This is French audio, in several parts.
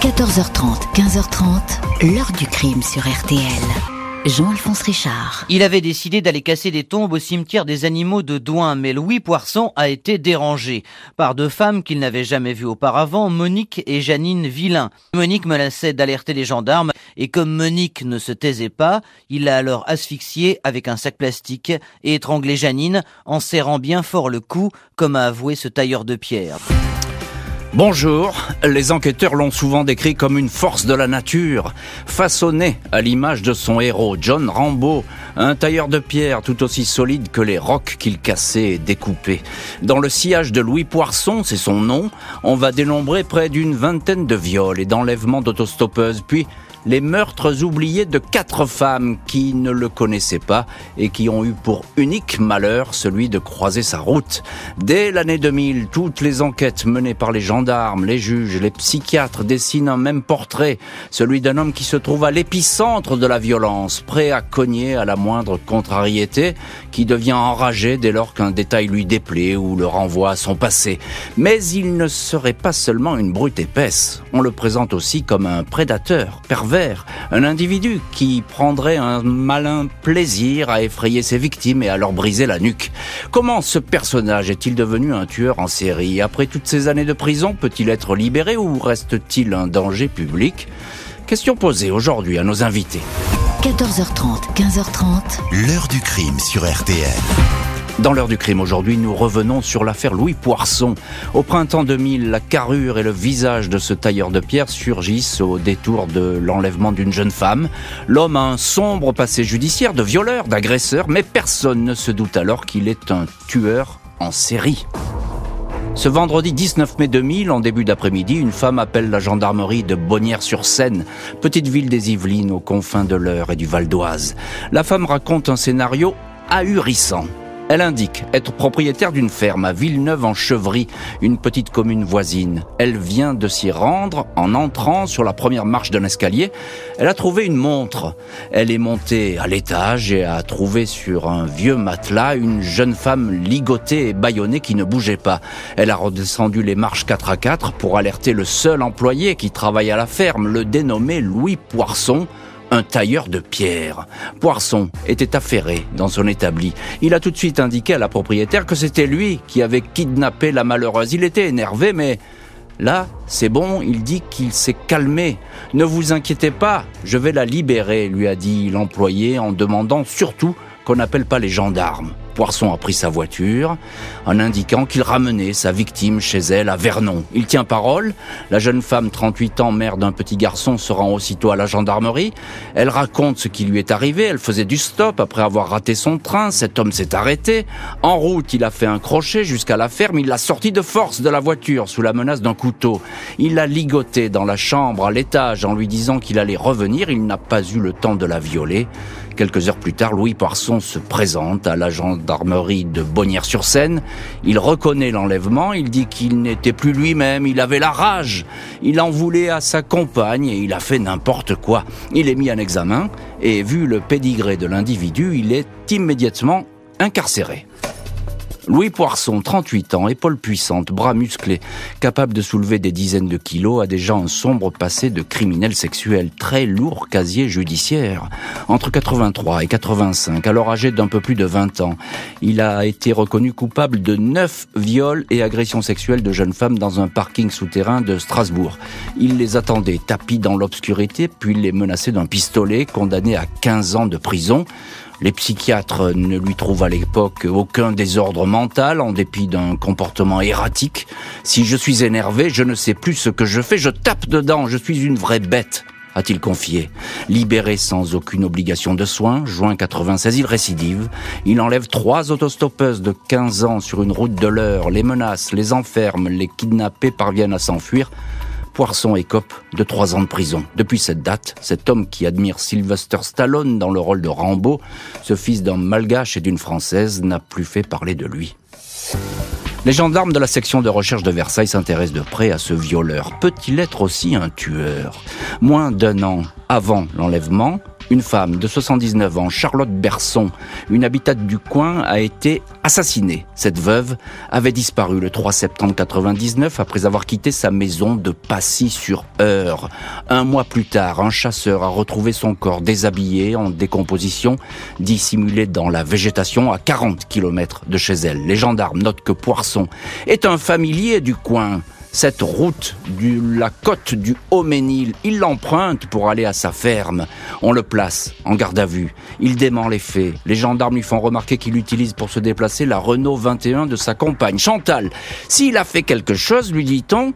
14h30, 15h30, l'heure du crime sur RTL. Jean-Alphonse Richard. Il avait décidé d'aller casser des tombes au cimetière des animaux de Douin, mais Louis Poisson a été dérangé par deux femmes qu'il n'avait jamais vues auparavant, Monique et Janine Villain. Monique menaçait d'alerter les gendarmes, et comme Monique ne se taisait pas, il l'a alors asphyxiée avec un sac plastique et étranglé Janine en serrant bien fort le cou, comme a avoué ce tailleur de pierre. Bonjour, les enquêteurs l'ont souvent décrit comme une force de la nature, façonné à l'image de son héros, John Rambo, un tailleur de pierre tout aussi solide que les rocs qu'il cassait et découpait. Dans le sillage de Louis Poisson, c'est son nom, on va dénombrer près d'une vingtaine de viols et d'enlèvements d'autostoppeuses, puis les meurtres oubliés de quatre femmes qui ne le connaissaient pas et qui ont eu pour unique malheur celui de croiser sa route. Dès l'année 2000, toutes les enquêtes menées par les gendarmes, les juges, les psychiatres dessinent un même portrait, celui d'un homme qui se trouve à l'épicentre de la violence, prêt à cogner à la moindre contrariété, qui devient enragé dès lors qu'un détail lui déplaît ou le renvoie à son passé. Mais il ne serait pas seulement une brute épaisse, on le présente aussi comme un prédateur pervers un individu qui prendrait un malin plaisir à effrayer ses victimes et à leur briser la nuque. Comment ce personnage est-il devenu un tueur en série? Après toutes ces années de prison, peut-il être libéré ou reste-t-il un danger public? Question posée aujourd'hui à nos invités. 14h30, 15h30. L'heure du crime sur RTL. Dans l'heure du crime aujourd'hui, nous revenons sur l'affaire Louis Poisson. Au printemps 2000, la carrure et le visage de ce tailleur de pierre surgissent au détour de l'enlèvement d'une jeune femme. L'homme a un sombre passé judiciaire de violeur, d'agresseur, mais personne ne se doute alors qu'il est un tueur en série. Ce vendredi 19 mai 2000, en début d'après-midi, une femme appelle la gendarmerie de Bonnières-sur-Seine, petite ville des Yvelines aux confins de l'Eure et du Val d'Oise. La femme raconte un scénario ahurissant. Elle indique être propriétaire d'une ferme à Villeneuve-en-Chevry, une petite commune voisine. Elle vient de s'y rendre en entrant sur la première marche d'un escalier. Elle a trouvé une montre. Elle est montée à l'étage et a trouvé sur un vieux matelas une jeune femme ligotée et bâillonnée qui ne bougeait pas. Elle a redescendu les marches 4 à 4 pour alerter le seul employé qui travaille à la ferme, le dénommé Louis Poisson, un tailleur de pierre. Poisson était affairé dans son établi. Il a tout de suite indiqué à la propriétaire que c'était lui qui avait kidnappé la malheureuse. Il était énervé, mais là, c'est bon, il dit qu'il s'est calmé. Ne vous inquiétez pas, je vais la libérer, lui a dit l'employé en demandant surtout qu'on n'appelle pas les gendarmes. Poisson a pris sa voiture en indiquant qu'il ramenait sa victime chez elle à Vernon. Il tient parole. La jeune femme, 38 ans, mère d'un petit garçon, se rend aussitôt à la gendarmerie. Elle raconte ce qui lui est arrivé. Elle faisait du stop après avoir raté son train. Cet homme s'est arrêté. En route, il a fait un crochet jusqu'à la ferme. Il l'a sorti de force de la voiture sous la menace d'un couteau. Il l'a ligoté dans la chambre à l'étage en lui disant qu'il allait revenir. Il n'a pas eu le temps de la violer. Quelques heures plus tard, Louis Poisson se présente à la gendarmerie de Bonnières-sur-Seine. Il reconnaît l'enlèvement, il dit qu'il n'était plus lui-même, il avait la rage. Il en voulait à sa compagne et il a fait n'importe quoi. Il est mis en examen et vu le pédigré de l'individu, il est immédiatement incarcéré. Louis Poisson, 38 ans, épaules puissantes, bras musclés, capable de soulever des dizaines de kilos, a déjà un sombre passé de criminel sexuel, très lourd casier judiciaire. Entre 83 et 85, alors âgé d'un peu plus de 20 ans, il a été reconnu coupable de 9 viols et agressions sexuelles de jeunes femmes dans un parking souterrain de Strasbourg. Il les attendait tapis dans l'obscurité, puis les menaçait d'un pistolet, condamné à 15 ans de prison. Les psychiatres ne lui trouvent à l'époque aucun désordre mental en dépit d'un comportement erratique. Si je suis énervé, je ne sais plus ce que je fais, je tape dedans, je suis une vraie bête a-t-il confié. Libéré sans aucune obligation de soins, juin 96, il récidive. Il enlève trois autostoppeuses de 15 ans sur une route de l'heure, les menace, les enferme, les kidnappés parviennent à s'enfuir. Poisson écope de trois ans de prison. Depuis cette date, cet homme qui admire Sylvester Stallone dans le rôle de Rambo, ce fils d'un malgache et d'une française, n'a plus fait parler de lui. Les gendarmes de la section de recherche de Versailles s'intéressent de près à ce violeur. Peut-il être aussi un tueur? Moins d'un an avant l'enlèvement, une femme de 79 ans, Charlotte Berson, une habitante du coin, a été assassinée. Cette veuve avait disparu le 3 septembre 99 après avoir quitté sa maison de Passy-sur-Eure. Un mois plus tard, un chasseur a retrouvé son corps déshabillé, en décomposition, dissimulé dans la végétation à 40 km de chez elle. Les gendarmes notent que Poisson est un familier du coin cette route de la côte du Haut-Ménil. Il l'emprunte pour aller à sa ferme. On le place en garde à vue. Il dément les faits. Les gendarmes lui font remarquer qu'il utilise pour se déplacer la Renault 21 de sa compagne, Chantal. S'il a fait quelque chose, lui dit-on,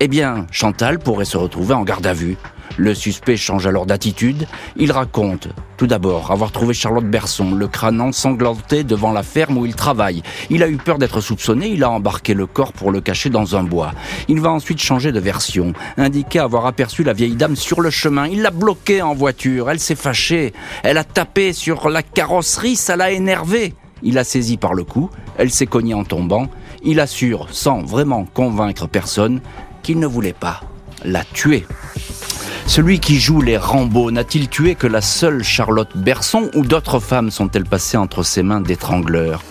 eh bien, Chantal pourrait se retrouver en garde à vue. Le suspect change alors d'attitude. Il raconte, tout d'abord, avoir trouvé Charlotte Berson, le crâne ensanglanté devant la ferme où il travaille. Il a eu peur d'être soupçonné, il a embarqué le corps pour le cacher dans un bois. Il va ensuite changer de version, indiquer avoir aperçu la vieille dame sur le chemin. Il l'a bloquée en voiture, elle s'est fâchée, elle a tapé sur la carrosserie, ça l'a énervé. Il l'a saisie par le cou, elle s'est cognée en tombant. Il assure, sans vraiment convaincre personne, qu'il ne voulait pas la tuer. Celui qui joue les Rambo n'a-t-il tué que la seule Charlotte Berson ou d'autres femmes sont-elles passées entre ses mains d'étrangleurs?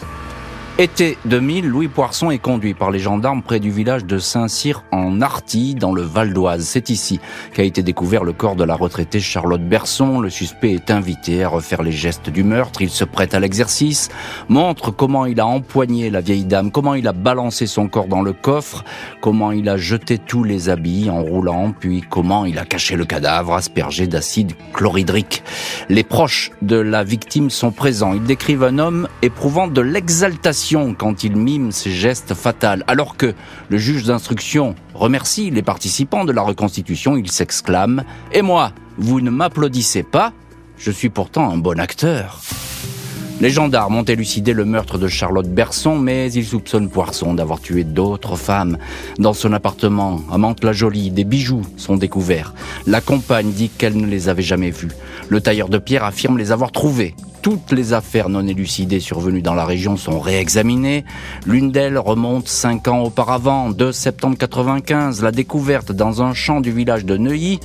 Été 2000, Louis Poisson est conduit par les gendarmes près du village de Saint-Cyr en Artille, dans le Val d'Oise. C'est ici qu'a été découvert le corps de la retraitée Charlotte Berson. Le suspect est invité à refaire les gestes du meurtre. Il se prête à l'exercice, montre comment il a empoigné la vieille dame, comment il a balancé son corps dans le coffre, comment il a jeté tous les habits en roulant, puis comment il a caché le cadavre aspergé d'acide chlorhydrique. Les proches de la victime sont présents. Ils décrivent un homme éprouvant de l'exaltation quand il mime ses gestes fatals. Alors que le juge d'instruction remercie les participants de la reconstitution, il s'exclame ⁇ Et moi, vous ne m'applaudissez pas Je suis pourtant un bon acteur !⁇ les gendarmes ont élucidé le meurtre de Charlotte Berson, mais ils soupçonnent Poisson d'avoir tué d'autres femmes. Dans son appartement, à Mantes-la-Jolie, des bijoux sont découverts. La compagne dit qu'elle ne les avait jamais vus. Le tailleur de pierre affirme les avoir trouvés. Toutes les affaires non élucidées survenues dans la région sont réexaminées. L'une d'elles remonte cinq ans auparavant, 2 septembre 95, la découverte dans un champ du village de Neuilly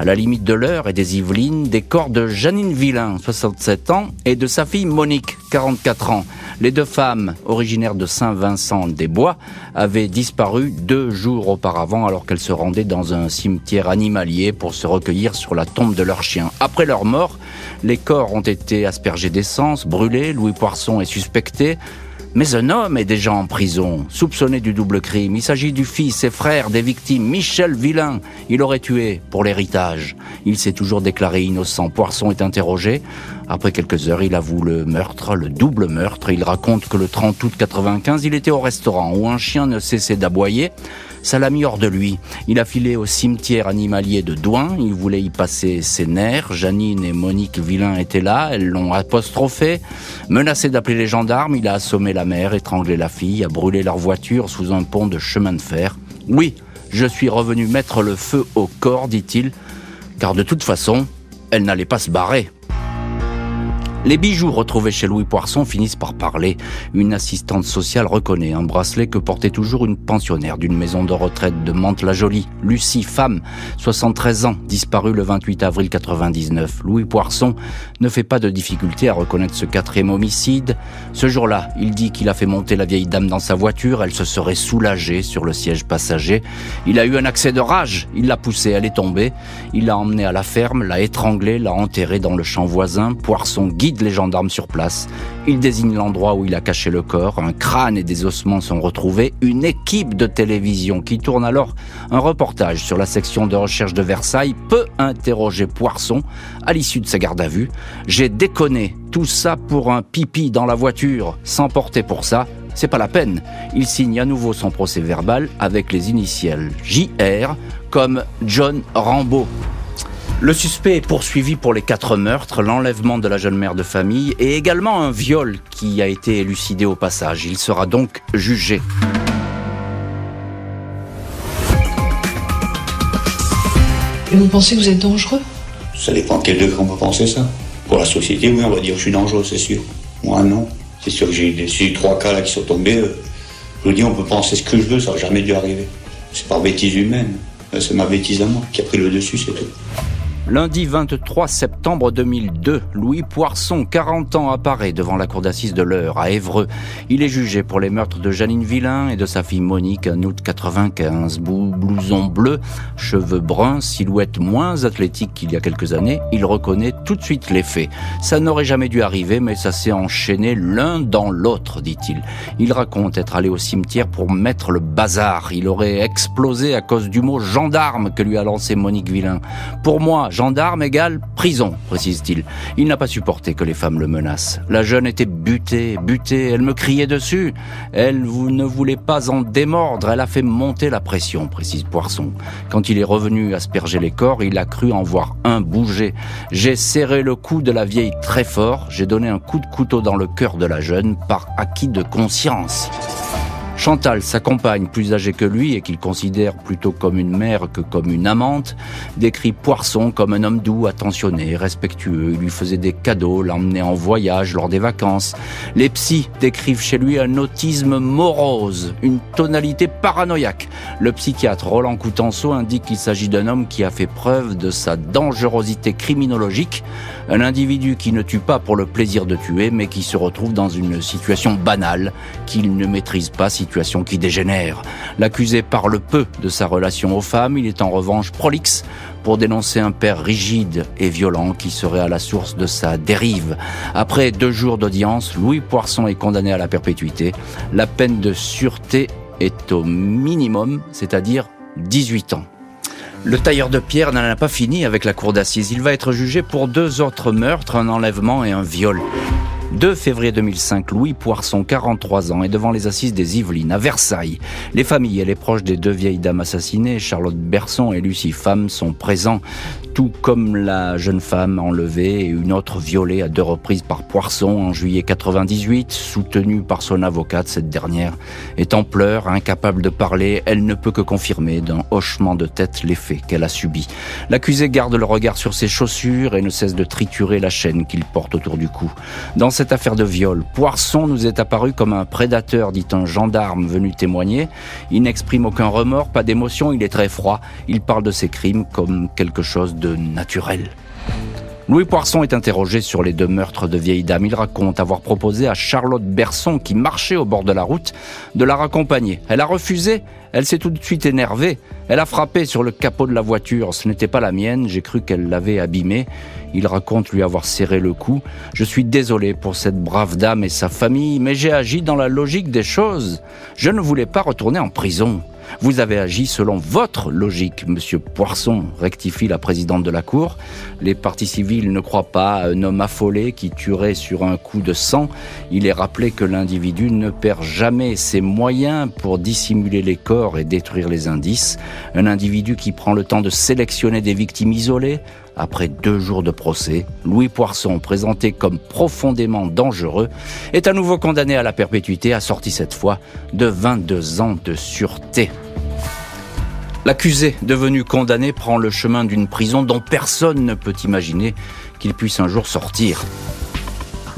à la limite de l'heure et des Yvelines, des corps de Janine Villain, 67 ans, et de sa fille Monique, 44 ans. Les deux femmes, originaires de Saint-Vincent-des-Bois, avaient disparu deux jours auparavant alors qu'elles se rendaient dans un cimetière animalier pour se recueillir sur la tombe de leur chien. Après leur mort, les corps ont été aspergés d'essence, brûlés, Louis Poisson est suspecté, mais un homme est déjà en prison, soupçonné du double crime. Il s'agit du fils et frère des victimes, Michel Villain. Il aurait tué pour l'héritage. Il s'est toujours déclaré innocent. Poisson est interrogé. Après quelques heures, il avoue le meurtre, le double meurtre. Il raconte que le 30 août 95, il était au restaurant où un chien ne cessait d'aboyer. Ça l'a mis hors de lui. Il a filé au cimetière animalier de Douin. Il voulait y passer ses nerfs. Janine et Monique Villain étaient là. Elles l'ont apostrophé. Menacé d'appeler les gendarmes, il a assommé la mère, étranglé la fille, a brûlé leur voiture sous un pont de chemin de fer. Oui, je suis revenu mettre le feu au corps, dit-il, car de toute façon, elle n'allait pas se barrer. Les bijoux retrouvés chez Louis Poisson finissent par parler. Une assistante sociale reconnaît un bracelet que portait toujours une pensionnaire d'une maison de retraite de Mantes-la-Jolie. Lucie, femme, 73 ans, disparue le 28 avril 99. Louis Poisson ne fait pas de difficulté à reconnaître ce quatrième homicide. Ce jour-là, il dit qu'il a fait monter la vieille dame dans sa voiture. Elle se serait soulagée sur le siège passager. Il a eu un accès de rage. Il l'a poussée, elle est tombée. Il l'a emmenée à la ferme, l'a étranglée, l'a enterrée dans le champ voisin. Poisson guide les gendarmes sur place. Il désigne l'endroit où il a caché le corps. Un crâne et des ossements sont retrouvés. Une équipe de télévision qui tourne alors un reportage sur la section de recherche de Versailles peut interroger Poisson à l'issue de sa garde à vue. J'ai déconné. Tout ça pour un pipi dans la voiture, sans porter pour ça. C'est pas la peine. Il signe à nouveau son procès verbal avec les initiales JR comme John Rambo. Le suspect est poursuivi pour les quatre meurtres, l'enlèvement de la jeune mère de famille et également un viol qui a été élucidé au passage. Il sera donc jugé. Et vous pensez que vous êtes dangereux? Ça dépend quel degré on peut penser ça. Pour la société, oui, on va dire que je suis dangereux, c'est sûr. Moi, non. C'est sûr que j'ai eu trois cas là qui sont tombés. Euh, je vous dis, on peut penser ce que je veux, ça n'a jamais dû arriver. C'est par bêtise humaine. C'est ma bêtise à moi qui a pris le dessus, c'est tout. Lundi 23 septembre 2002, Louis Poisson, 40 ans, apparaît devant la cour d'assises de l'Eure à Évreux. Il est jugé pour les meurtres de Janine Villain et de sa fille Monique en août 95. Blouson bleu, cheveux bruns, silhouette moins athlétique qu'il y a quelques années, il reconnaît tout de suite les faits. Ça n'aurait jamais dû arriver, mais ça s'est enchaîné l'un dans l'autre, dit-il. Il raconte être allé au cimetière pour mettre le bazar. Il aurait explosé à cause du mot gendarme que lui a lancé Monique Villain. Pour moi, gendarme égale prison, précise-t-il. Il, n'a pas supporté que les femmes le menacent. La jeune était butée, butée, elle me criait dessus. Elle vous ne voulait pas en démordre, elle a fait monter la pression, précise Poisson. Quand il est revenu asperger les corps, il a cru en voir un bouger. J'ai serré le cou de la vieille très fort, j'ai donné un coup de couteau dans le cœur de la jeune par acquis de conscience. Chantal, sa compagne plus âgée que lui et qu'il considère plutôt comme une mère que comme une amante, décrit Poisson comme un homme doux, attentionné, respectueux. Il lui faisait des cadeaux, l'emmenait en voyage lors des vacances. Les psys décrivent chez lui un autisme morose, une tonalité paranoïaque. Le psychiatre Roland Coutenceau indique qu'il s'agit d'un homme qui a fait preuve de sa dangerosité criminologique, un individu qui ne tue pas pour le plaisir de tuer, mais qui se retrouve dans une situation banale qu'il ne maîtrise pas qui dégénère. L'accusé parle peu de sa relation aux femmes, il est en revanche prolixe pour dénoncer un père rigide et violent qui serait à la source de sa dérive. Après deux jours d'audience, Louis Poisson est condamné à la perpétuité. La peine de sûreté est au minimum, c'est-à-dire 18 ans. Le tailleur de pierre n'en a pas fini avec la cour d'assises. Il va être jugé pour deux autres meurtres, un enlèvement et un viol. 2 février 2005, Louis Poisson, 43 ans, est devant les assises des Yvelines, à Versailles. Les familles et les proches des deux vieilles dames assassinées, Charlotte Berson et Lucie Femme, sont présents tout comme la jeune femme enlevée et une autre violée à deux reprises par Poisson en juillet 98, soutenue par son avocate, cette dernière est en pleurs, incapable de parler, elle ne peut que confirmer d'un hochement de tête les faits qu'elle a subis. L'accusé garde le regard sur ses chaussures et ne cesse de triturer la chaîne qu'il porte autour du cou. Cette affaire de viol, Poisson nous est apparu comme un prédateur, dit un gendarme venu témoigner. Il n'exprime aucun remords, pas d'émotion, il est très froid. Il parle de ses crimes comme quelque chose de naturel. Louis Poisson est interrogé sur les deux meurtres de vieilles dames. Il raconte avoir proposé à Charlotte Berson, qui marchait au bord de la route, de la raccompagner. Elle a refusé. Elle s'est tout de suite énervée. Elle a frappé sur le capot de la voiture. Ce n'était pas la mienne. J'ai cru qu'elle l'avait abîmée. Il raconte lui avoir serré le cou. Je suis désolé pour cette brave dame et sa famille, mais j'ai agi dans la logique des choses. Je ne voulais pas retourner en prison. Vous avez agi selon votre logique, monsieur Poisson, rectifie la présidente de la Cour. Les partis civils ne croient pas à un homme affolé qui tuerait sur un coup de sang. Il est rappelé que l'individu ne perd jamais ses moyens pour dissimuler les corps et détruire les indices. Un individu qui prend le temps de sélectionner des victimes isolées, après deux jours de procès, Louis Poisson, présenté comme profondément dangereux, est à nouveau condamné à la perpétuité, assorti cette fois de 22 ans de sûreté. L'accusé, devenu condamné, prend le chemin d'une prison dont personne ne peut imaginer qu'il puisse un jour sortir.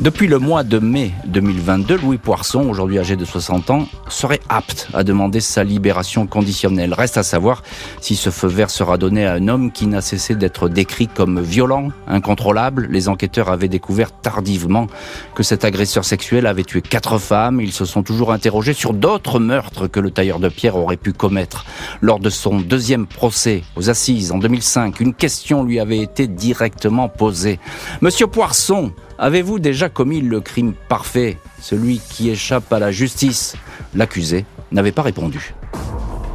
Depuis le mois de mai 2022, Louis Poisson, aujourd'hui âgé de 60 ans, serait apte à demander sa libération conditionnelle. Reste à savoir si ce feu vert sera donné à un homme qui n'a cessé d'être décrit comme violent, incontrôlable. Les enquêteurs avaient découvert tardivement que cet agresseur sexuel avait tué quatre femmes. Ils se sont toujours interrogés sur d'autres meurtres que le tailleur de pierre aurait pu commettre. Lors de son deuxième procès aux assises en 2005, une question lui avait été directement posée. Monsieur Poisson, Avez-vous déjà commis le crime parfait, celui qui échappe à la justice L'accusé n'avait pas répondu.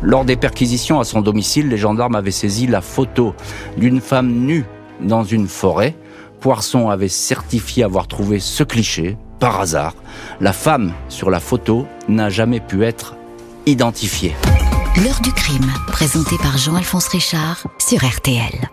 Lors des perquisitions à son domicile, les gendarmes avaient saisi la photo d'une femme nue dans une forêt. Poisson avait certifié avoir trouvé ce cliché par hasard. La femme sur la photo n'a jamais pu être identifiée. L'heure du crime, présenté par Jean-Alphonse Richard sur RTL.